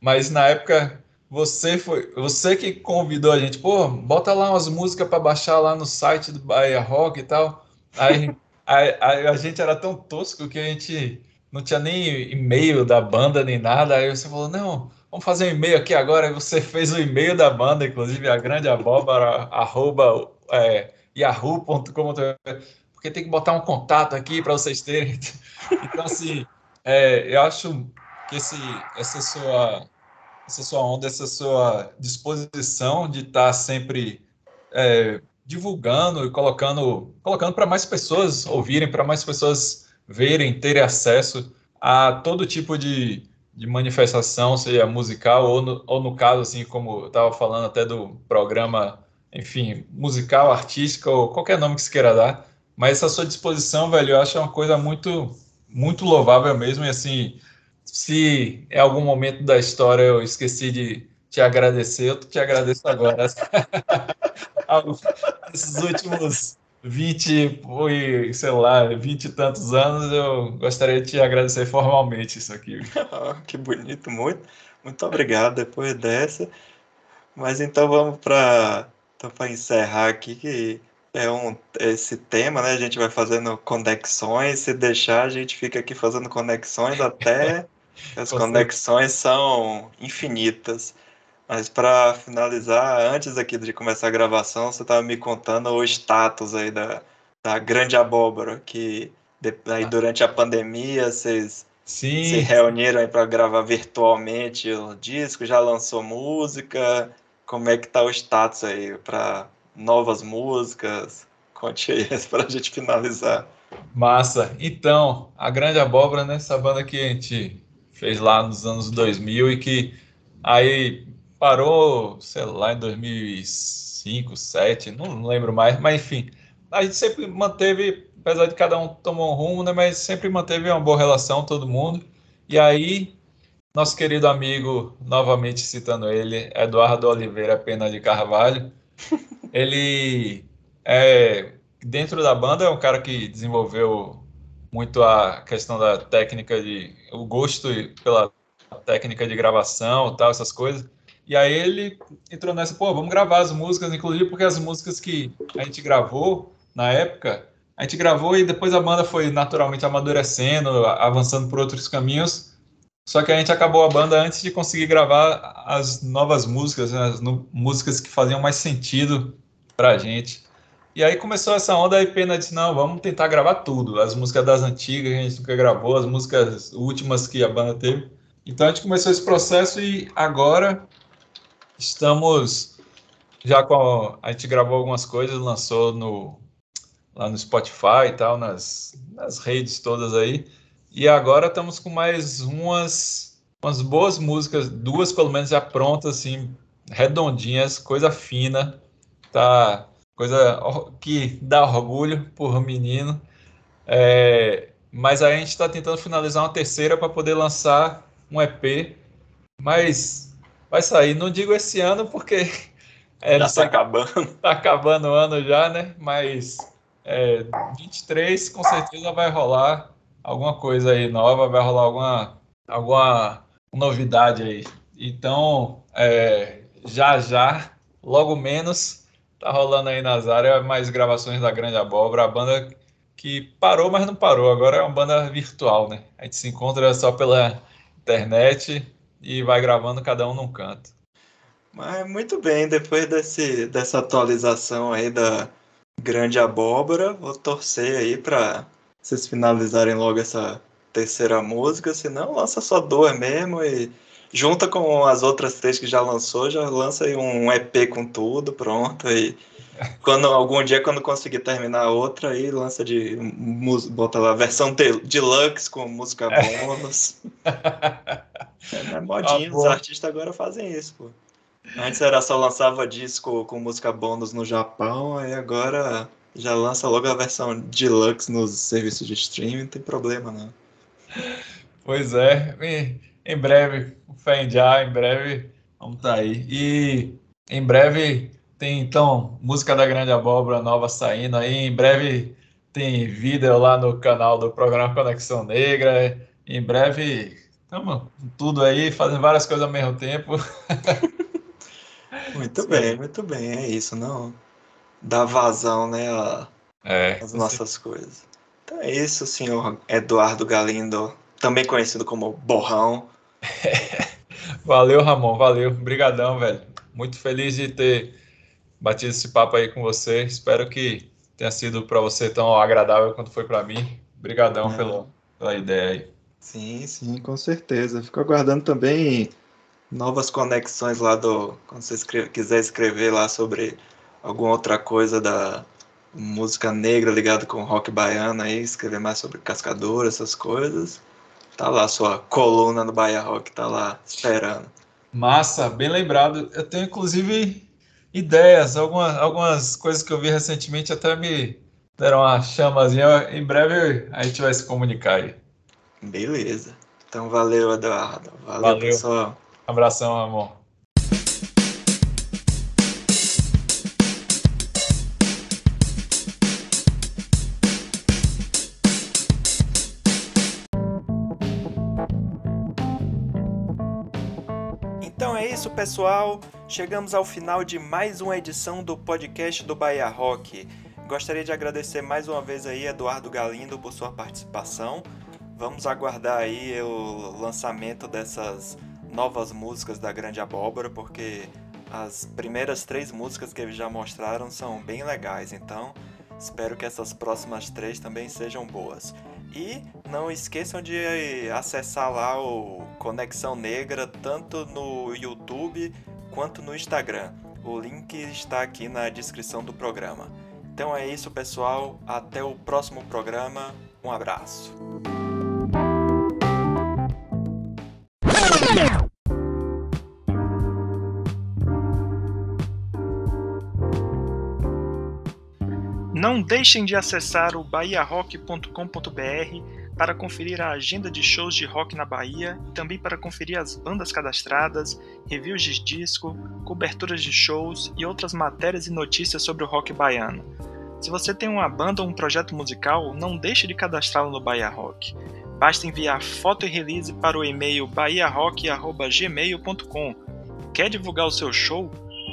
mas na época você foi, você que convidou a gente, pô, bota lá umas músicas para baixar lá no site do Bahia Rock e tal. Aí, aí, aí, a gente era tão tosco que a gente não tinha nem e-mail da banda nem nada. Aí você falou, não, vamos fazer um e-mail aqui agora. Você fez o e-mail da banda, inclusive a grande abóbora, arroba é, yahoo.com, porque tem que botar um contato aqui para vocês terem. Então, assim, é, eu acho que esse, essa sua essa sua onda, essa sua disposição de estar tá sempre é, divulgando e colocando, colocando para mais pessoas ouvirem, para mais pessoas verem, terem acesso a todo tipo de, de manifestação, seja musical ou no, ou no caso, assim, como eu estava falando até do programa, enfim, musical, artística ou qualquer nome que se queira dar, mas essa sua disposição, velho, eu acho uma coisa muito, muito louvável mesmo e assim, se em algum momento da história eu esqueci de te agradecer, eu te agradeço agora. Esses últimos 20 e, sei lá, 20 e tantos anos, eu gostaria de te agradecer formalmente isso aqui. que bonito, muito. Muito obrigado depois dessa. Mas então vamos para então, encerrar aqui, que é um, esse tema, né? A gente vai fazendo conexões. Se deixar, a gente fica aqui fazendo conexões até As conexões são infinitas. Mas para finalizar, antes aqui de começar a gravação, você estava me contando o status aí da, da grande abóbora, que de, aí ah. durante a pandemia vocês Sim. se reuniram aí para gravar virtualmente o disco, já lançou música. Como é que tá o status aí para novas músicas? Conte aí para a gente finalizar. Massa. Então, a Grande Abóbora, né? Essa banda que a gente fez lá nos anos 2000 e que aí parou, sei lá, em 2005, 2007, não lembro mais, mas enfim, a gente sempre manteve, apesar de cada um tomar um rumo, né? Mas sempre manteve uma boa relação, todo mundo. E aí, nosso querido amigo, novamente citando ele, Eduardo Oliveira Pena de Carvalho, ele é dentro da banda é um cara que desenvolveu muito a questão da técnica de o gosto pela técnica de gravação, tal, essas coisas. E aí ele entrou nessa, pô, vamos gravar as músicas, inclusive porque as músicas que a gente gravou na época, a gente gravou e depois a banda foi naturalmente amadurecendo, avançando por outros caminhos. Só que a gente acabou a banda antes de conseguir gravar as novas músicas, né, as músicas que faziam mais sentido pra gente. E aí começou essa onda e Pena disse, não, vamos tentar gravar tudo. As músicas das antigas que a gente nunca gravou, as músicas últimas que a banda teve. Então a gente começou esse processo e agora estamos já com a, a gente gravou algumas coisas, lançou no lá no Spotify e tal, nas, nas redes todas aí. E agora estamos com mais umas umas boas músicas, duas pelo menos já prontas assim, redondinhas, coisa fina. Tá coisa que dá orgulho por menino. É, mas aí a gente está tentando finalizar uma terceira para poder lançar um EP. Mas vai sair, não digo esse ano porque é, já está acabando. Está acabando o ano já, né? Mas é, 23 com certeza vai rolar alguma coisa aí nova, vai rolar alguma, alguma novidade aí. Então, é, já já, logo menos, Tá rolando aí nas áreas mais gravações da Grande Abóbora, a banda que parou, mas não parou. Agora é uma banda virtual, né? A gente se encontra só pela internet e vai gravando cada um num canto. Mas muito bem, depois desse, dessa atualização aí da Grande Abóbora, vou torcer aí para vocês finalizarem logo essa terceira música, senão lança só duas mesmo e junta com as outras três que já lançou, já lança aí um EP com tudo, pronto. E quando algum dia quando conseguir terminar a outra, aí lança de bota lá versão deluxe com música bônus. é, é modinha, ah, os artistas agora fazem isso, pô. Antes era só lançava disco com música bônus no Japão, aí agora já lança logo a versão deluxe nos serviços de streaming, não tem problema não. Pois é, em breve, fé em já, em breve vamos estar tá aí. E em breve tem então música da Grande Abóbora nova saindo aí. Em breve tem vídeo lá no canal do programa Conexão Negra. Em breve estamos tudo aí, fazendo várias coisas ao mesmo tempo. Muito bem, muito bem, é isso, não dá vazão, né, a, é, as nossas sim. coisas. Então é isso, senhor Eduardo Galindo, também conhecido como Borrão. valeu, Ramon, valeu. Obrigadão, velho. Muito feliz de ter batido esse papo aí com você. Espero que tenha sido para você tão agradável quanto foi para mim. Obrigadão é. pela, pela ideia aí. Sim, sim, com certeza. Fico aguardando também novas conexões lá do. Quando você escreve, quiser escrever lá sobre alguma outra coisa da música negra ligada com rock baiano aí, escrever mais sobre cascador, essas coisas. Tá lá sua coluna no Bahia Rock, tá lá esperando. Massa, bem lembrado. Eu tenho inclusive ideias, algumas, algumas coisas que eu vi recentemente até me deram uma chamazinha. Em breve a gente vai se comunicar aí. Beleza. Então valeu, Eduardo. Valeu, valeu. pessoal. Abração, amor. isso, pessoal. Chegamos ao final de mais uma edição do podcast do Bahia Rock. Gostaria de agradecer mais uma vez aí Eduardo Galindo por sua participação. Vamos aguardar aí o lançamento dessas novas músicas da Grande Abóbora, porque as primeiras três músicas que eles já mostraram são bem legais, então espero que essas próximas três também sejam boas. E não esqueçam de acessar lá o Conexão Negra tanto no YouTube quanto no Instagram. O link está aqui na descrição do programa. Então é isso, pessoal. Até o próximo programa. Um abraço. Não deixem de acessar o bahiarock.com.br para conferir a agenda de shows de rock na Bahia e também para conferir as bandas cadastradas, reviews de disco, coberturas de shows e outras matérias e notícias sobre o rock baiano. Se você tem uma banda ou um projeto musical, não deixe de cadastrá-lo no Bahia Rock. Basta enviar foto e release para o e-mail bahiarock.gmail.com. Quer divulgar o seu show?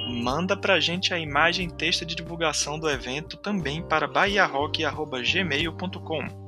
manda pra gente a imagem e texto de divulgação do evento também para bahiarock.gmail.com.